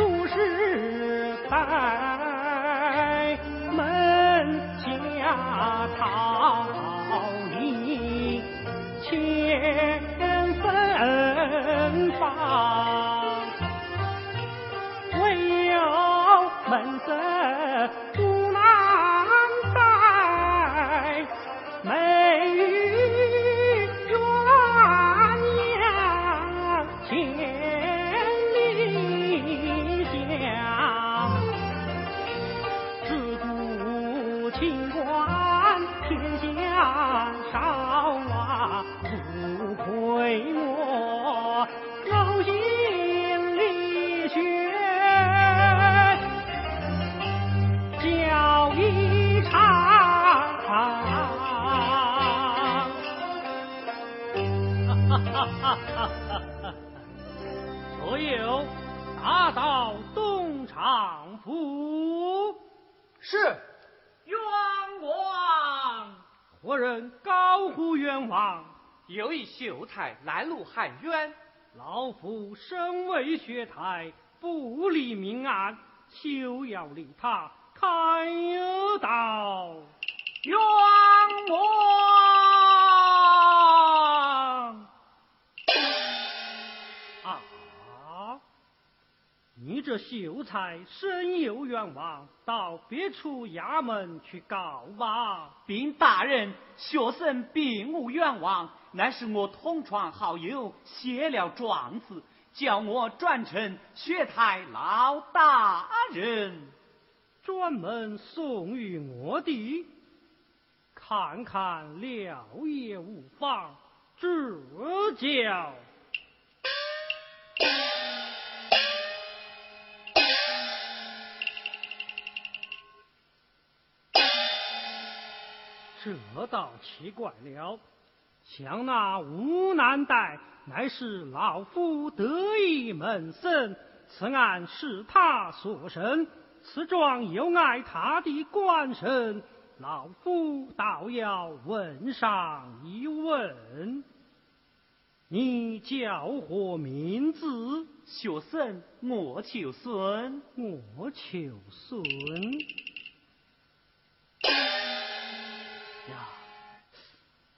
在祖师代门下拦路喊冤，老夫身为学台，不理命案，休要理他开刀。冤枉！啊！你这秀才身有冤枉，到别处衙门去告吧。禀大人，学生并无冤枉，乃是我同窗好友写了状子，叫我转呈薛太老大人。专门送与我的，看看了也无妨，指教。这倒奇怪了，像那吴南代，乃是老夫得意门生，此案是他所生，此状又碍他的官身，老夫倒要问上一问。你叫何名字？学生莫求孙，我求孙。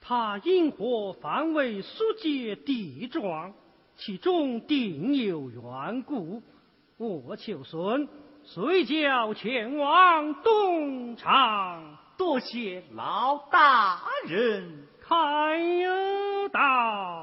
呀，他因何反为书节地状？其中定有缘故。我求孙，随叫前往东厂多谢老大人。开道。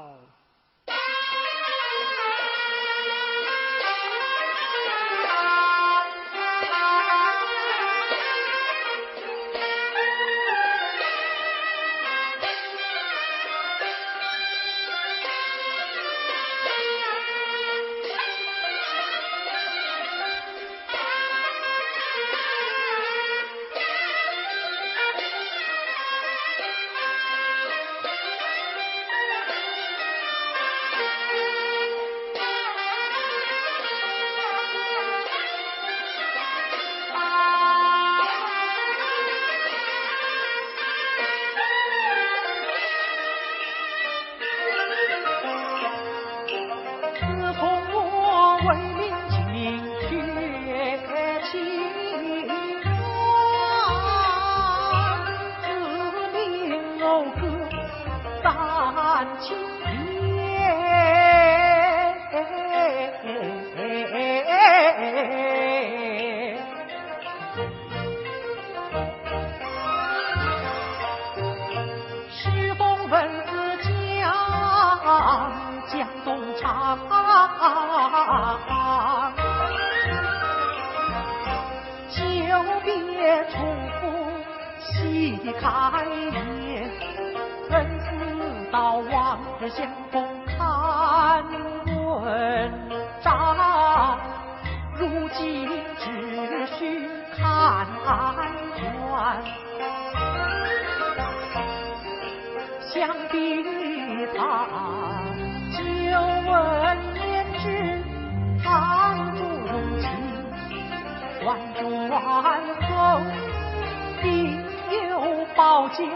有褒奖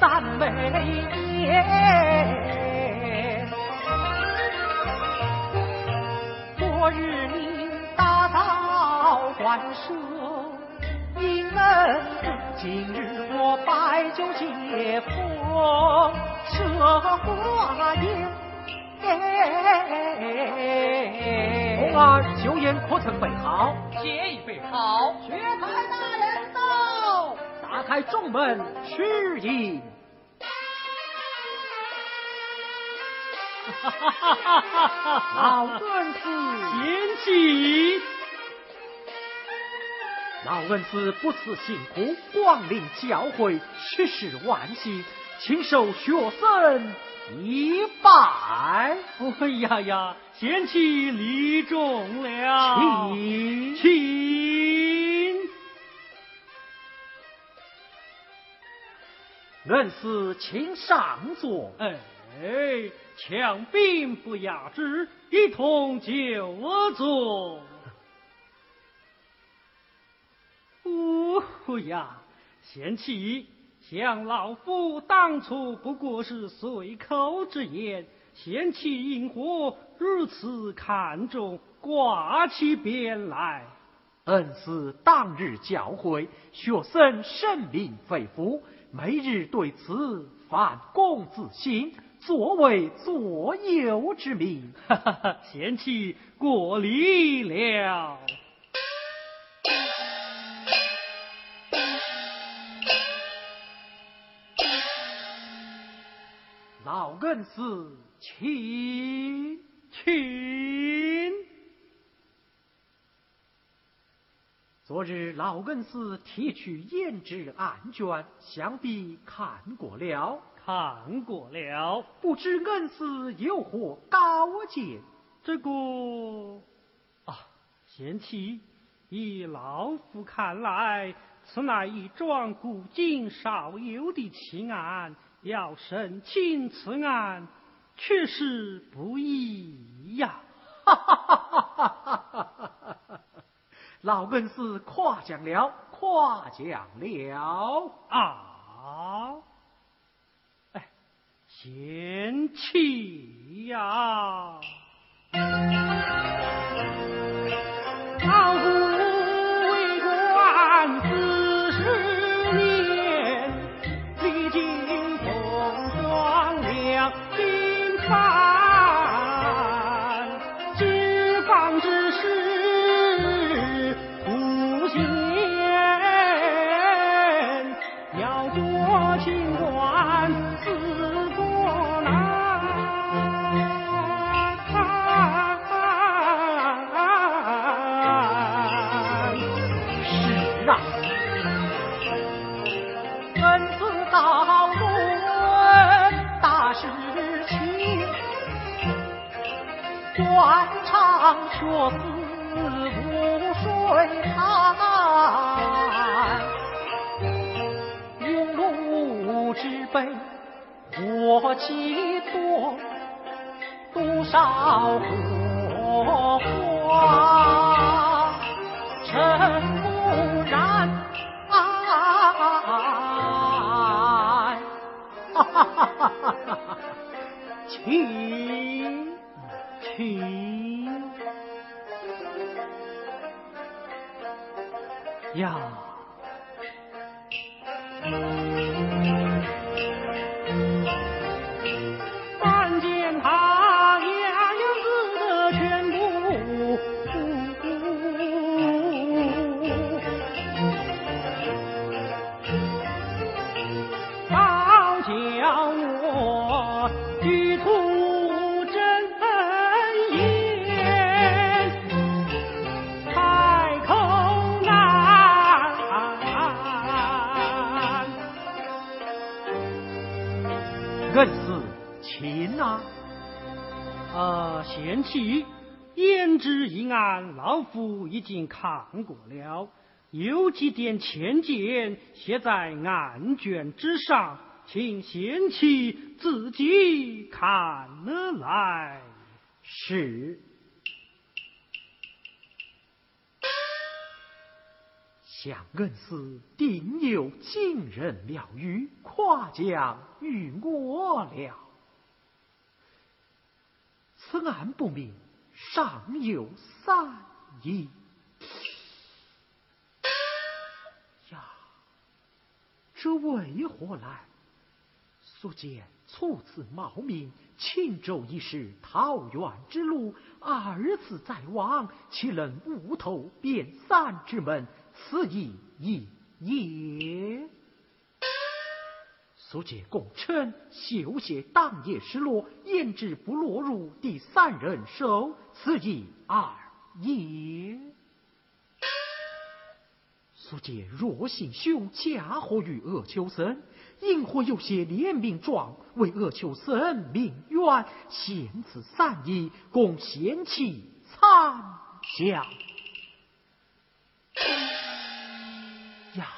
赞美言。昨日你断舍，因恩今日我摆酒接风，舍花宴。红儿酒宴可曾备好？皆已备好。薛太大，开中门，吃饮。老恩师，贤妻，老恩师不辞辛苦，光临教诲，实是万幸，请受学生一拜。哎呀呀，贤妻礼重了，请请。恩师请上座。哎，强兵不压制，一同就坐。呜哦呀，贤妻，想老夫当初不过是随口之言，贤妻因何如此看重，挂起鞭来？恩师当日教诲，学生生命肺腑，每日对此反躬自省，作为左右之命。哈哈哈，贤妻过礼了。老恩师，请请。昨日老恩师提取胭脂案卷，想必看过了。看过了，不知恩师有何高见？这个啊，贤妻，以老夫看来，此乃一桩古今少有的奇案，要审清此案，确实不易呀！哈哈哈哈哈哈！老恩师夸奖了，夸奖了啊！哎，贤妻呀！老夫几多，多少已经看过了，有几点浅见写在案卷之上，请贤妻自己看了来。是。想恩师定有惊人妙语，夸奖于我了。此案不明，尚有三疑。这为何来？所见初次冒名，青州一事，桃园之路，二次在望，岂能无头便散之门？此意亦也。所见功臣秀谢当夜失落，焉知不落入第三人手？此意二也。所见若行凶嫁祸于恶秋生，因何有些怜悯状为恶秋生命冤？献此善意，共贤妻参详。呀！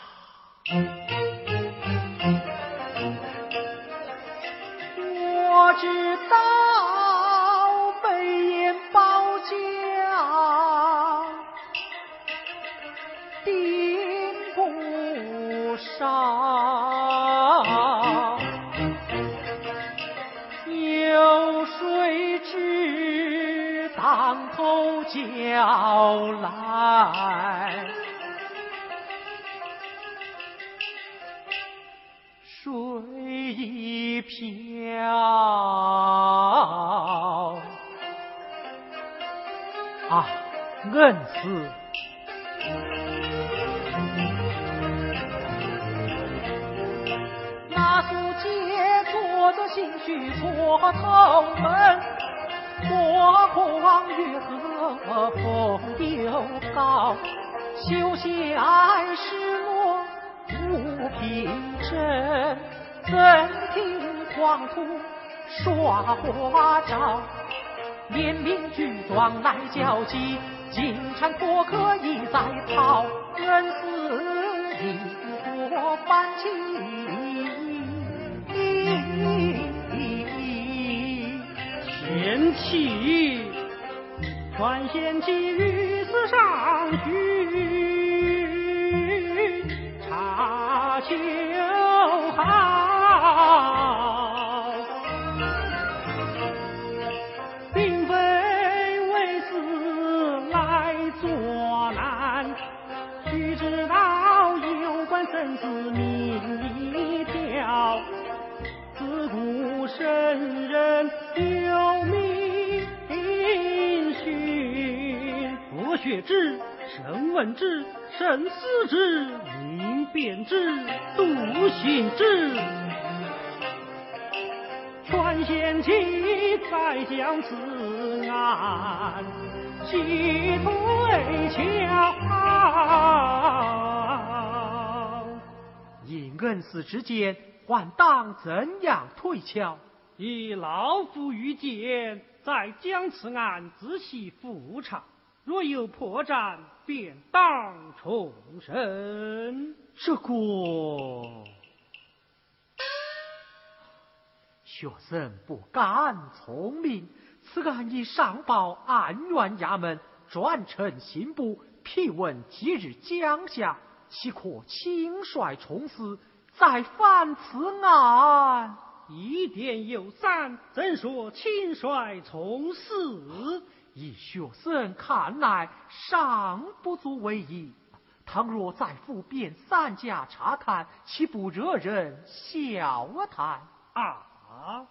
我知叫来？水一瓢啊，恩师，那素姐做着心绪错头门，火光月和风又高，休闲失落无凭证，怎听黄土耍花招？连名举状来交集，金蝉脱壳已在逃，恩师因何反起？贤妻，传贤妻于斯上去，茶酒寒，之，圣问之，慎思之，明辨之，笃信之。传贤妻再将此案击退桥。以恩师之见，还当怎样推敲？以老夫愚见，再将此案仔细复查，若有破绽，便当重审。这个学生不敢聪明，此案已上报安源衙门，转呈刑部，批问即日江下，岂可轻率从事，再犯此案？疑点有三，怎说轻率从事？以学生看来，尚不足为意。倘若再复便三家查看，岂不惹人笑谈？啊！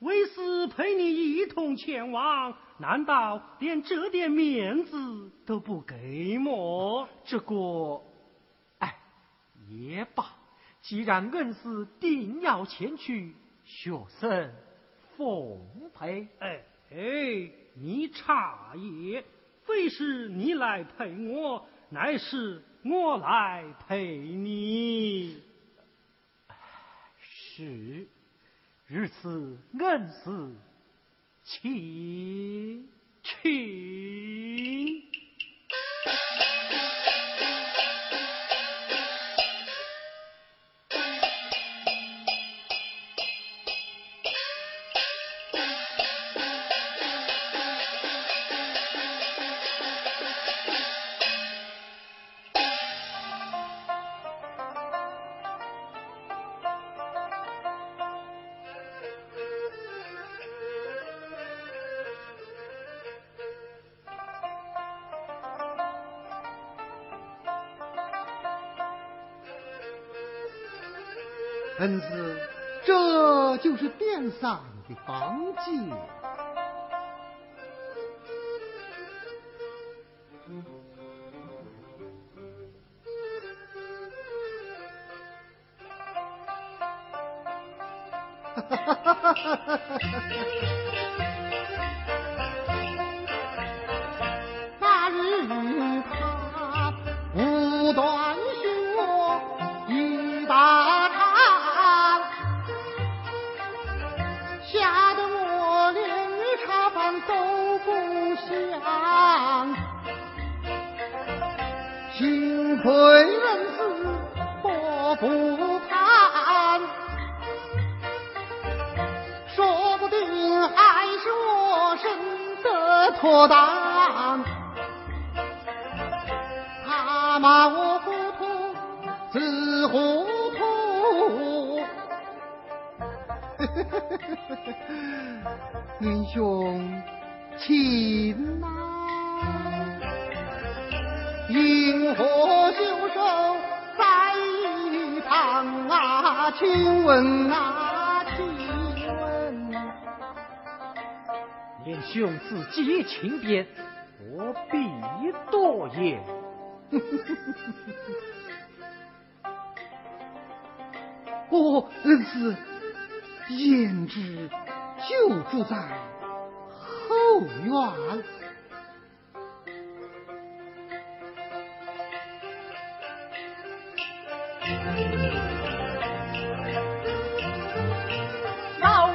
为师陪你一同前往，难道连这点面子都不给么？这个，哎，也罢。既然恩师定要前去，学生奉陪。哎哎，你差也，非是你来陪我，乃是我来陪你。是，如此恩师，请请。恩师，这就是殿上的方解。请呐，萤火秀手在一旁啊，请问啊，请问。连兄自己请便，我必多言？我，恩师，胭脂就住在后院。老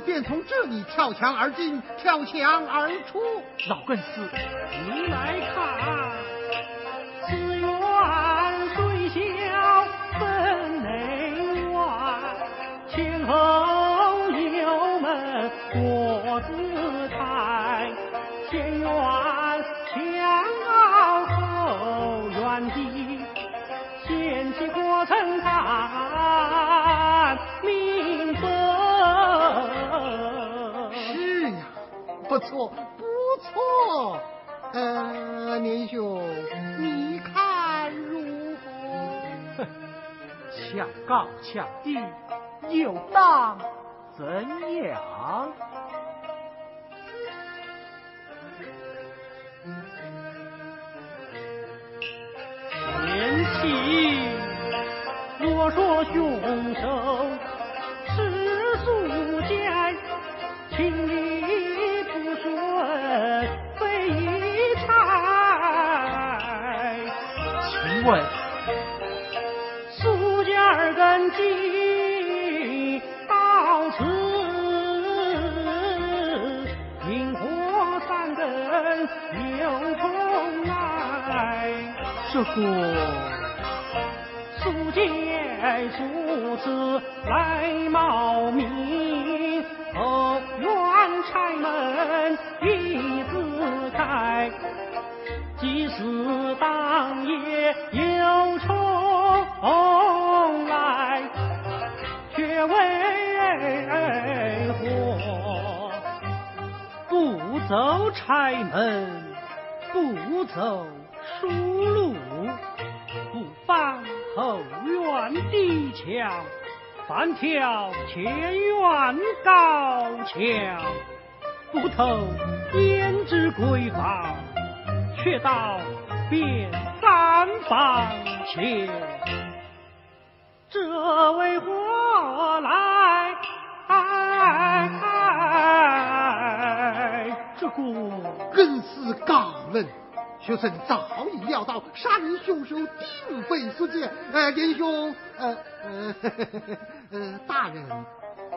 便从这里跳墙而进，跳墙而出。老根师，您来看，不错，不错。呃，年兄，你看如何？抢高抢低，又当怎样？前期若说凶手请问苏家儿根基到此，萤火三根又重来。这个素见如此来冒名，后院柴门一字开，即使当夜走柴门，不走疏路？不翻后院低墙，翻跳前院高墙，不偷胭脂闺房，却到遍三房前，这为何来？这个更是高人，学生早已料到杀人凶手定非素剑。呃，年兄，呃呃呃，大人，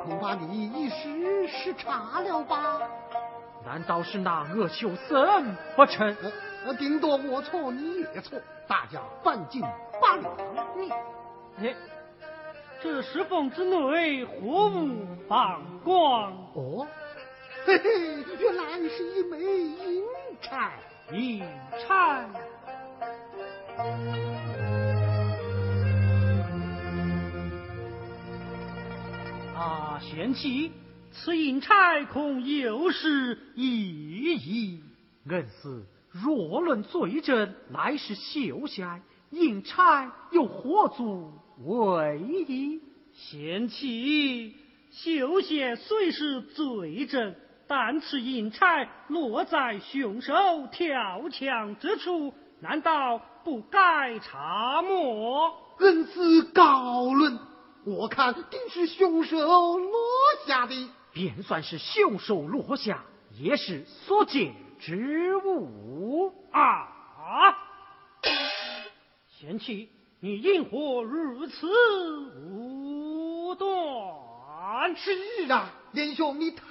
恐怕你一时失察了吧？难道是那恶秀僧不成？顶多我错你也错，大家半斤八两。你，哎，这石缝之内何物放光？哦，嘿嘿，原来是一枚银钗。银钗。啊，贤妻，此银钗恐又是意义。恩师，若论罪证，乃是绣下银钗，又何足为意？贤妻，绣鞋虽是罪证，但此银钗落在凶手跳墙之处，难道不该查摸？恩师高论。我看定是凶手落下的，便算是凶手落下，也是所见之物啊！贤妻，你因何如此武断？是啊，连兄你太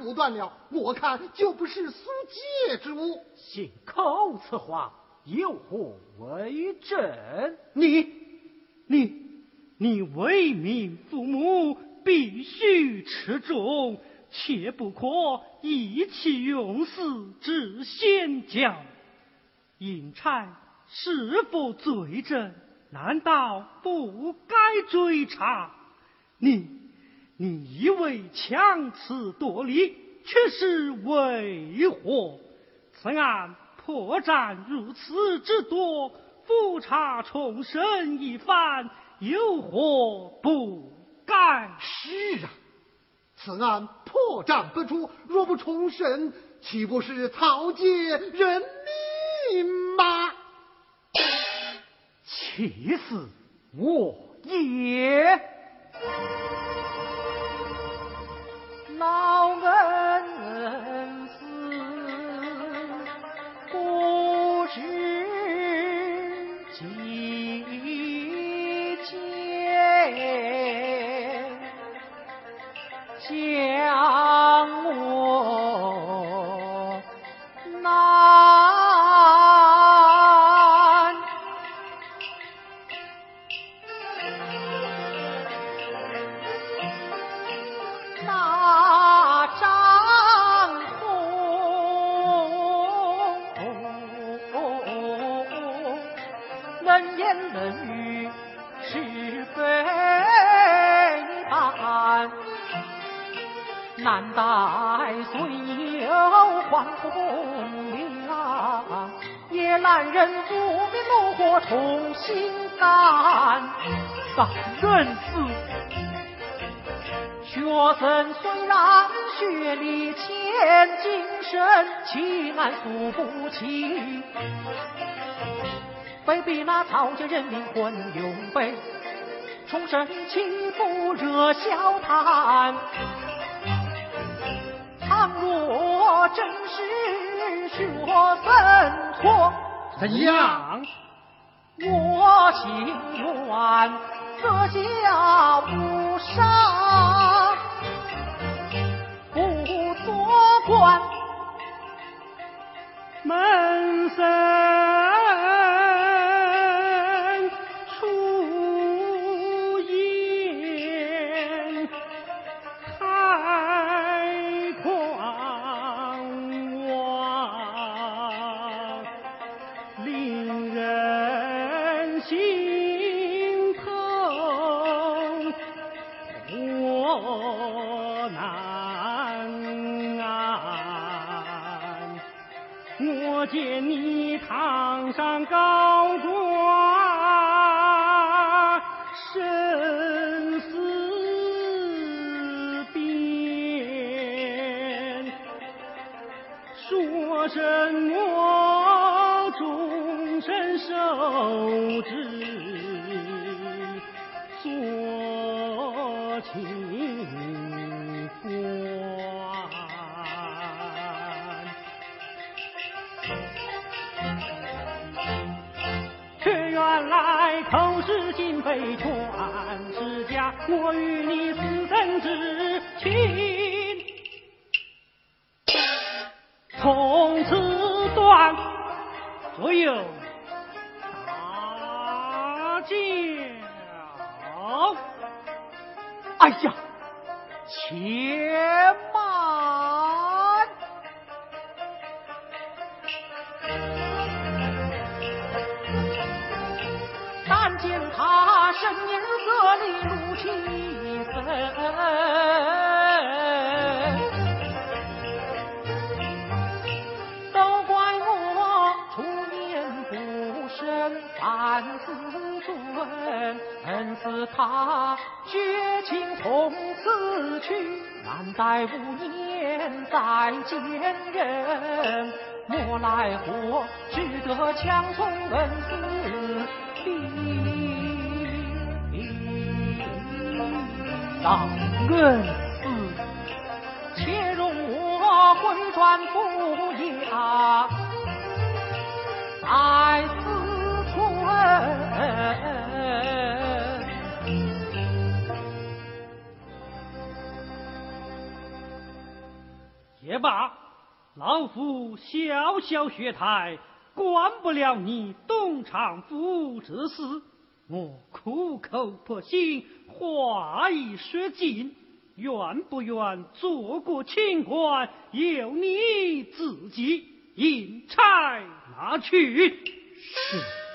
武断了，我看就不是苏借之物。信口此话，有何为证？你，你。你为民父母，必须持重，切不可意气用事之先教。银钗是否罪证？难道不该追查？你，你以为强词夺理，却是为何？此案破绽如此之多，复查重审一番。有何不该？是啊，此案破绽不出，若不重审，岂不是草菅人命吗？气死我也！老恩男人不必怒火重新干，大人死。学生虽然学历千金深，其难诉不起。被逼那草菅人命混用悲，重生岂不惹笑谈？倘若真是学生错。怎样？我情愿这家无伤，不做官门生。见你堂上高。我回转府衙，再思。也罢，老夫小小学台，管不了你东厂府之事。我苦口婆心，话已说尽，愿不愿做个清官，由你自己引差拿去。是。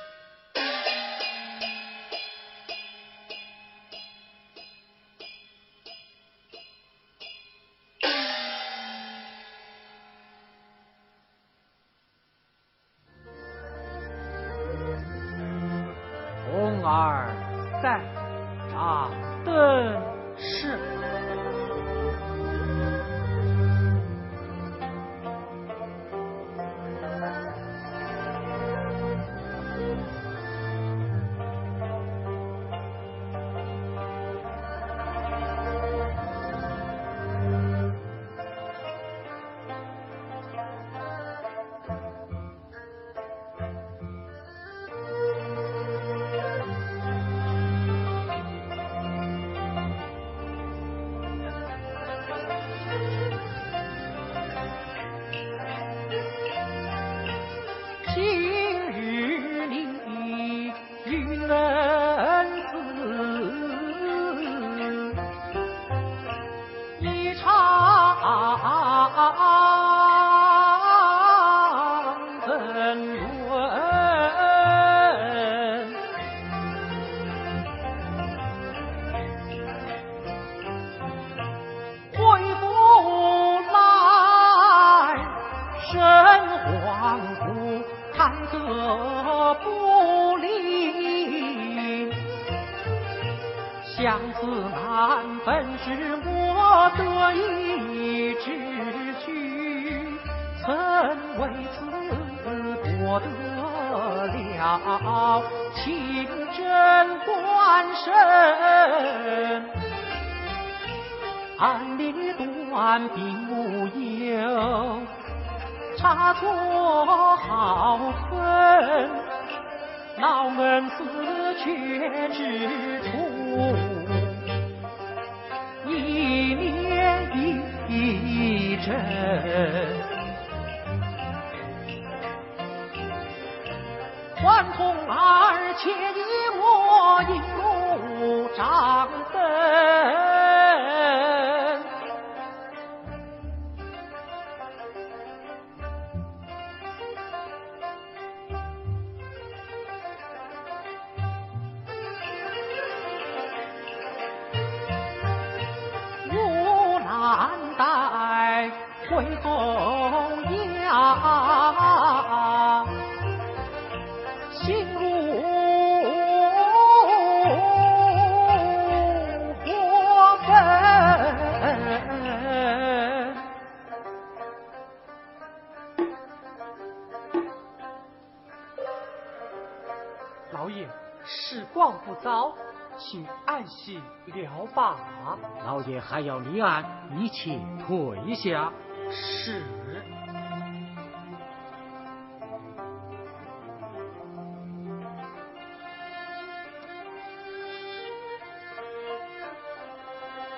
老爷还要立案，你且退下。是。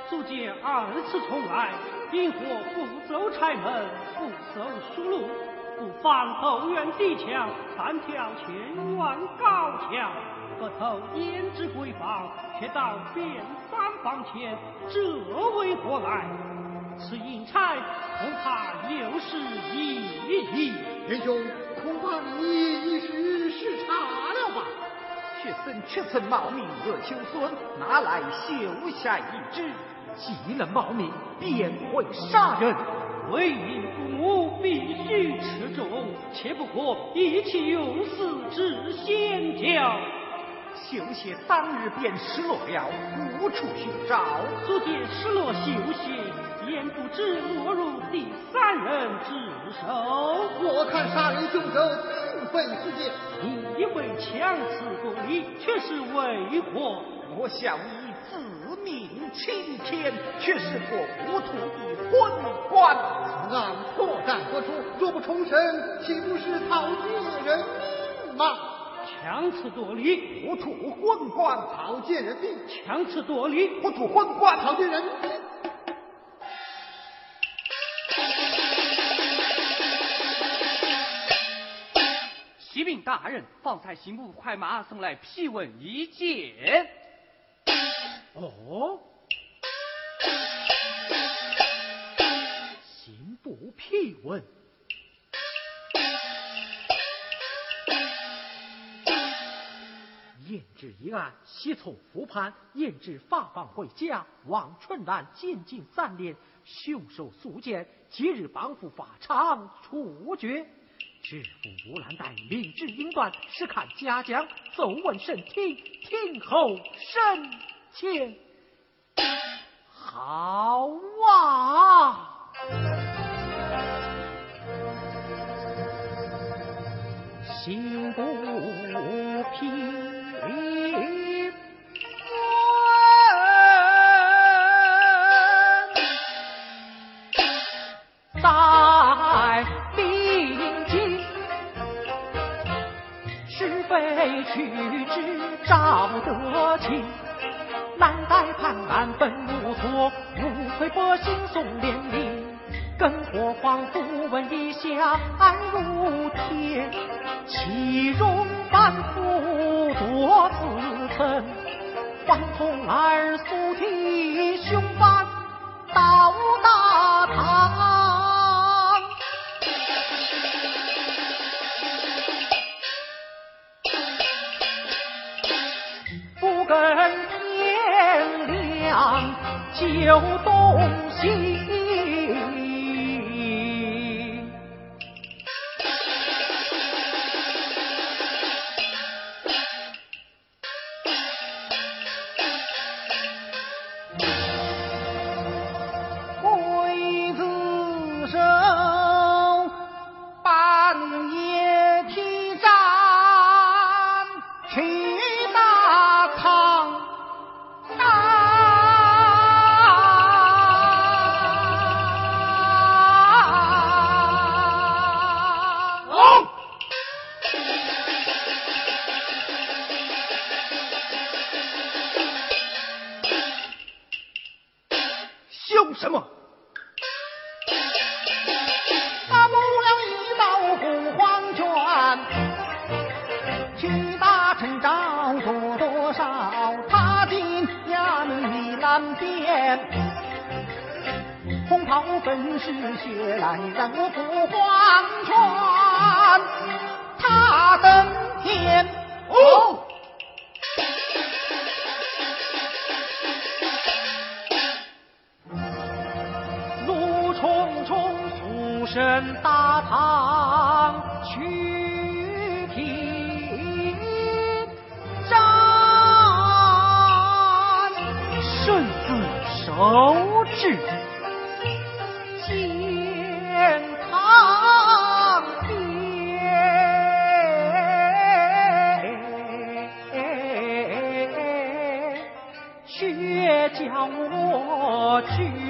足见二次重来，因火不走柴门，不走疏路，不翻后院地墙，单挑前院高墙。个头胭脂闺房，却到边三房前，这为何来？此银钗恐怕又是异议。仁兄，恐怕你一时失察了吧？学生却曾冒名恶秋孙，拿来绣下一只，既能冒名，便会杀人。为民父母必须持重，切不可意气用事之先教。绣鞋当日便失落了，无处寻找。所见失落绣鞋，焉不知落入第三人之手？我看杀人凶手并非此件，你以为强词夺理，却是为何？我想你自命青天，却是个糊涂的昏官。此案破绽何处？若不重审，岂不是讨劫人命吗？强词夺理，糊涂昏官，讨劫人命；强词夺理，糊涂昏官，讨劫人命。启禀大人，方才刑部快马送来批文一件。哦，刑部批文。验制一案，系从复判，验制发放回家。王春兰监禁三年，凶手速见，即日帮扶法场处决。知府吴兰黛明知应断，实看家将，奏问审听，听候审前。好啊！刑部直找得清。难待判案本无错，无愧百姓送连理。更何况不问一下安如天，岂容反复多自称？黄童儿素体凶犯到有东西怒冲冲速审大唐去平斩，顺子手指。见堂边，却叫我举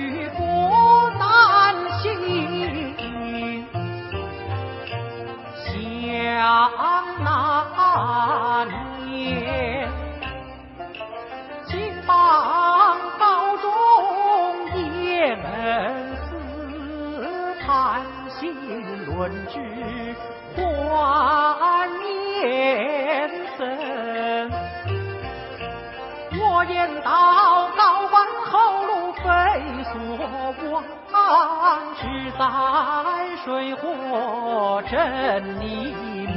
只在水火真理明。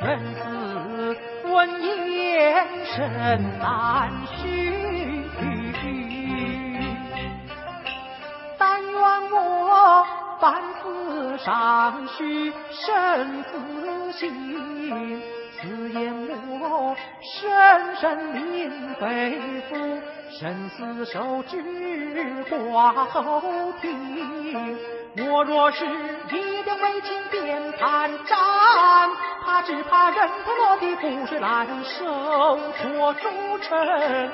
人死闻言甚难续，但愿我半死尚虚生死心。此言我深深铭肺腑，生死守之挂后庭。我若是一点为情便贪占，怕只怕人头落地覆水难收，错铸成。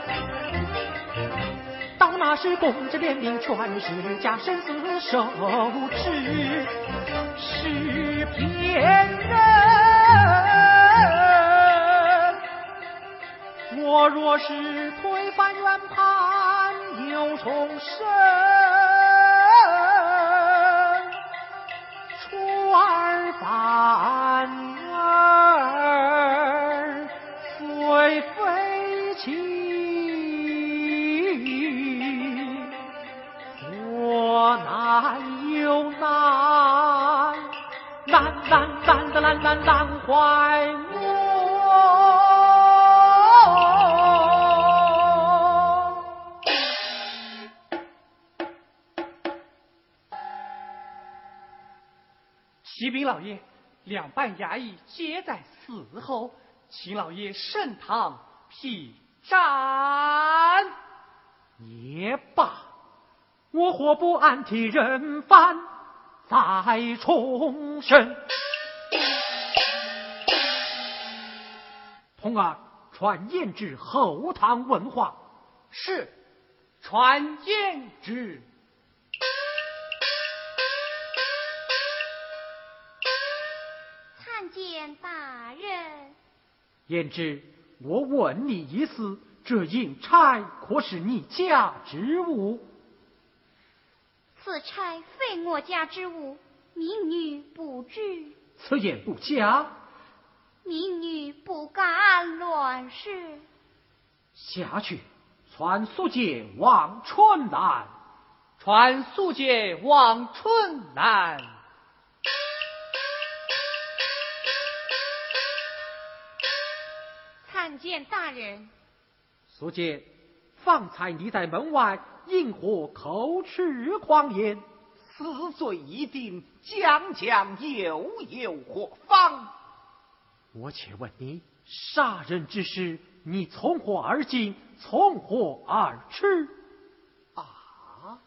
到那时公职连名全是假，生死守之是骗人。我若是推翻原判，又重生，出尔反尔，虽非亲，我难又难，难难难的难难难坏启禀老爷，两班衙役皆在死后，请老爷盛堂批斩。也罢，我活不安替人犯，再重审？童儿传言至后堂问话。是，传言之。言之，我问你一事，这银钗可是你家之物？此钗非我家之物，民女不知，此言不假。民女不敢乱说。下去，传速捷望春南。传速捷望春来。见大人。速捷，方才你在门外因何口齿狂言？死罪已定，将将又有何妨？我且问你，杀人之事，你从何而进？从何而去？啊！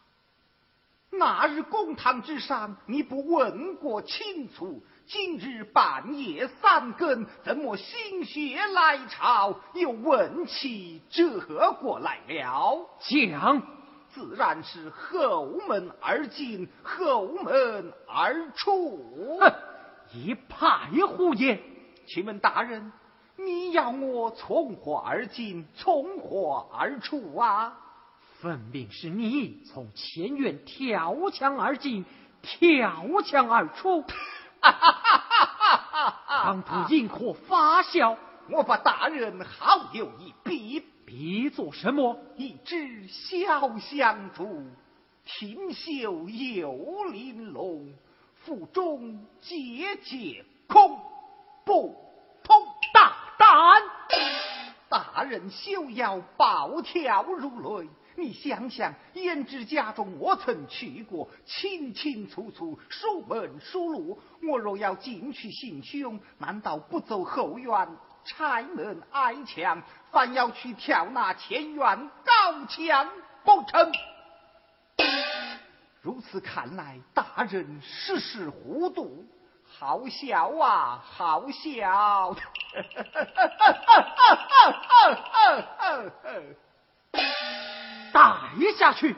那日公堂之上，你不问过清楚？今日半夜三更，怎么心血来潮，又问起这过来了？讲，自然是后门而进，后门而出。哼，一派胡言！请问大人，你要我从何而进，从何而出啊？分明是你从前院跳墙而进，跳墙而出。唐突因何发笑？我把大人好友一比，比作什么？一只小香烛，挺秀有玲珑，腹中结节空。不通大胆！大人休要暴跳如雷。你想想，胭脂家中我曾去过，清清楚楚，熟门熟路。我若要进去行凶，难道不走后院，拆门挨墙，反要去跳那前院高墙不成？如此看来，大人时时糊涂。好笑啊，好笑！带下去。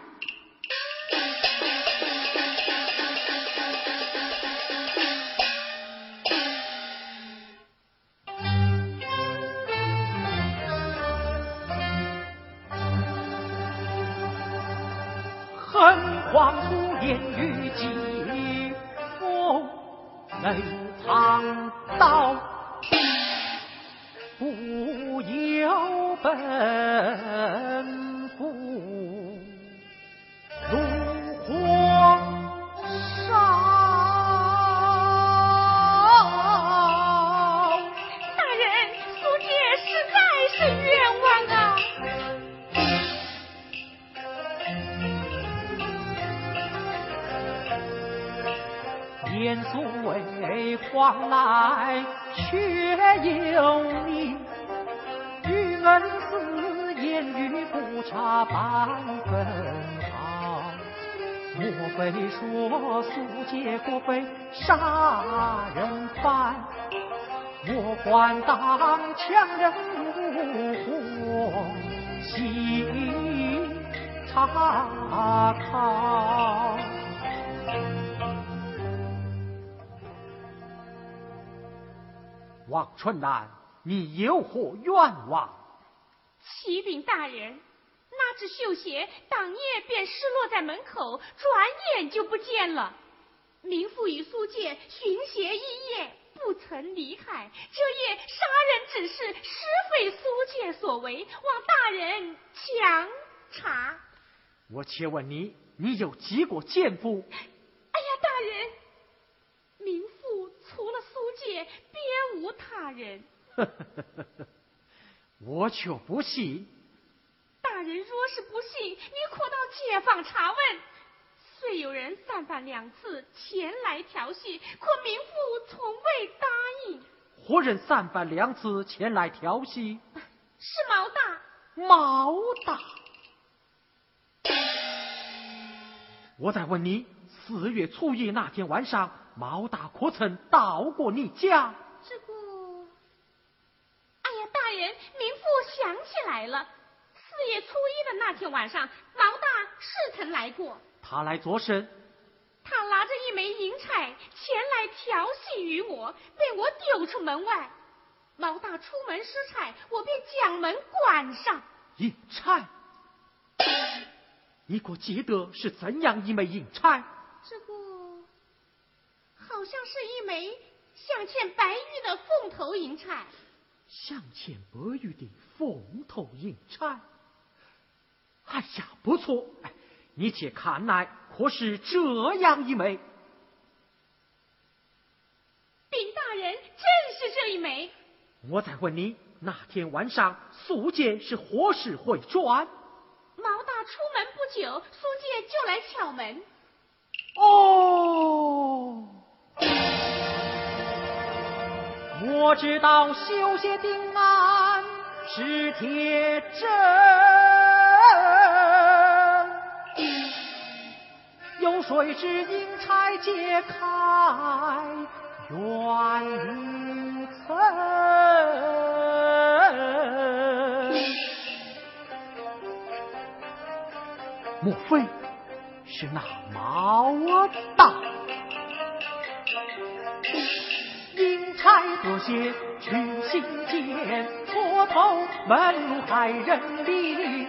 恨狂出言于疾风内藏刀，不由本天素为黄来却有你，与恩师言语不差半分毫。莫非说苏姐过非杀人犯？我还当强人入伙细查考。王春兰，你有何愿望？启禀大人，那只绣鞋当夜便失落在门口，转眼就不见了。民妇与苏建寻鞋一夜，不曾离开。这夜杀人之事实非苏建所为，望大人强查。我且问你，你有几个奸夫？哎呀，大人，民妇除了苏介，别无他人。我却不信。大人若是不信，你可到街坊查问。虽有人三番两次前来调戏，可民妇从未答应。何人三番两次前来调戏？是毛大。毛大。我再问你，四月初一那天晚上，毛大可曾到过你家？这个，哎呀，大人，民妇想起来了，四月初一的那天晚上，毛大是曾来过。他来作甚？他拿着一枚银钗前来调戏于我，被我丢出门外。毛大出门失钗，我便将门关上。银钗？你可记得是怎样一枚银钗？这个好像是一枚镶嵌白玉的凤头银钗。镶嵌白玉的凤头银钗？哎呀，不错！哎，你且看来，可是这样一枚？禀大人，正是这一枚。我再问你，那天晚上苏姐是何时回转？毛大出门不久，苏姐就来敲门。哦，我知道修鞋定案是铁证，有谁知阴差揭开冤于层？莫非是那毛大？阴差得泄去心间，蹉跎门路害人理。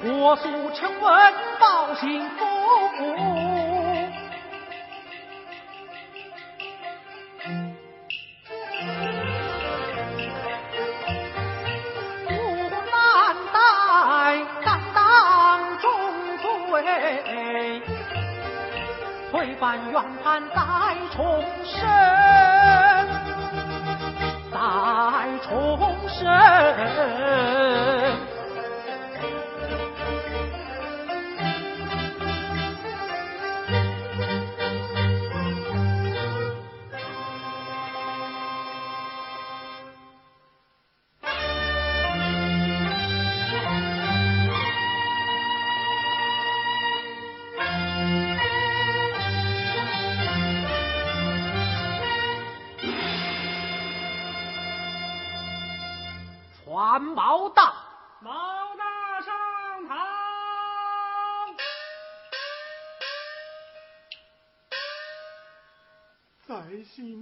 火速称文报信府。推翻原判再重审，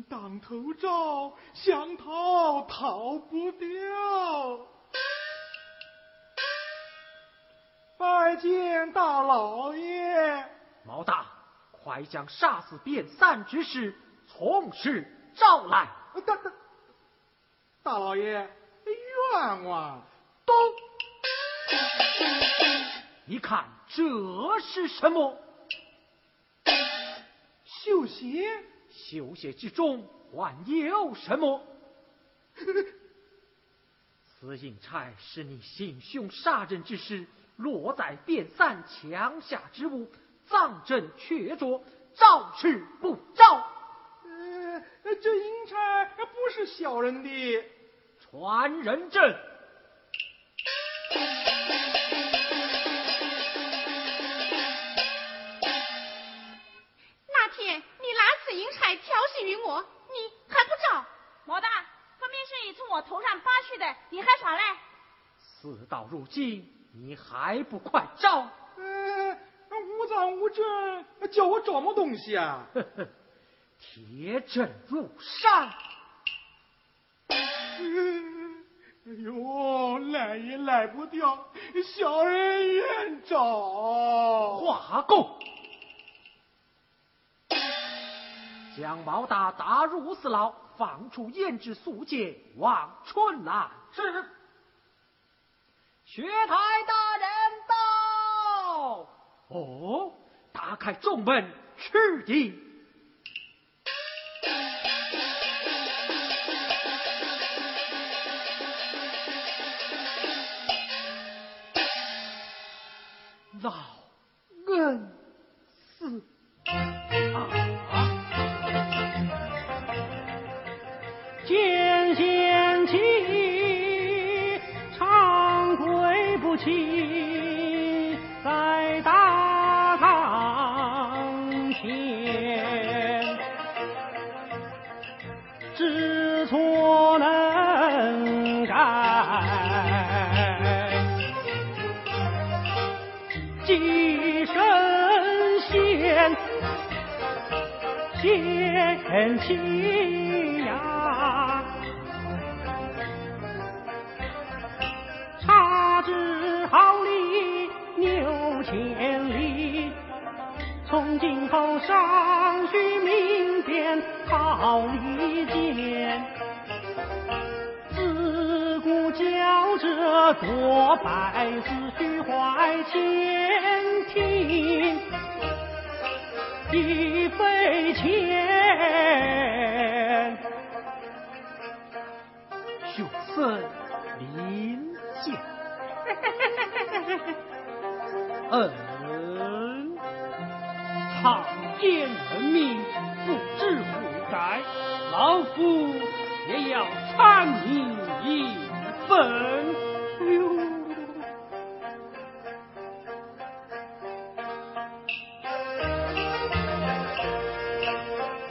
当头照，想逃逃不掉。拜见大老爷。毛大，快将杀死变散之事从实招来。大大大老爷，冤枉！东，你看这是什么？绣鞋，绣鞋之中还有什么？此银钗是你行凶杀人之时落在变散墙下之物，赃证确凿，照吃不照？呃，这银钗不是小人的，传人证。事到如今，你还不快照？呃，无赃无证，叫我找么东西啊？呵呵，铁证如山。哎呦，赖也赖不掉，小人愿找。画工，将毛大打入死牢，放出胭脂素戒望春兰。是。学台大人到。哦，打开重门，吃进。老从今后尚需明辨好离间。自古教者多败，只需怀前庭，亦非浅。学僧临见，嗯，草菅人命，不知悔改，老夫也要参你一份。哎呦！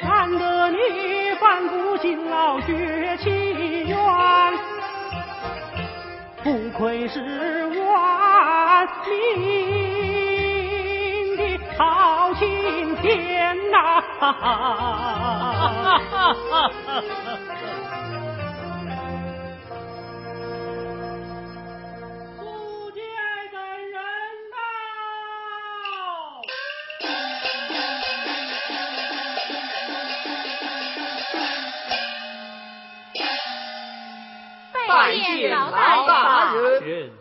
难得你反骨辛劳学其冤，不愧是万民天呐、苏杰本人到。拜见老大人，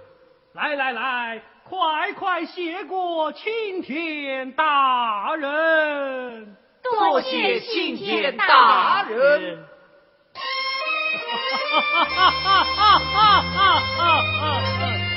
来来来，快快谢过青天大人。谢信天大人。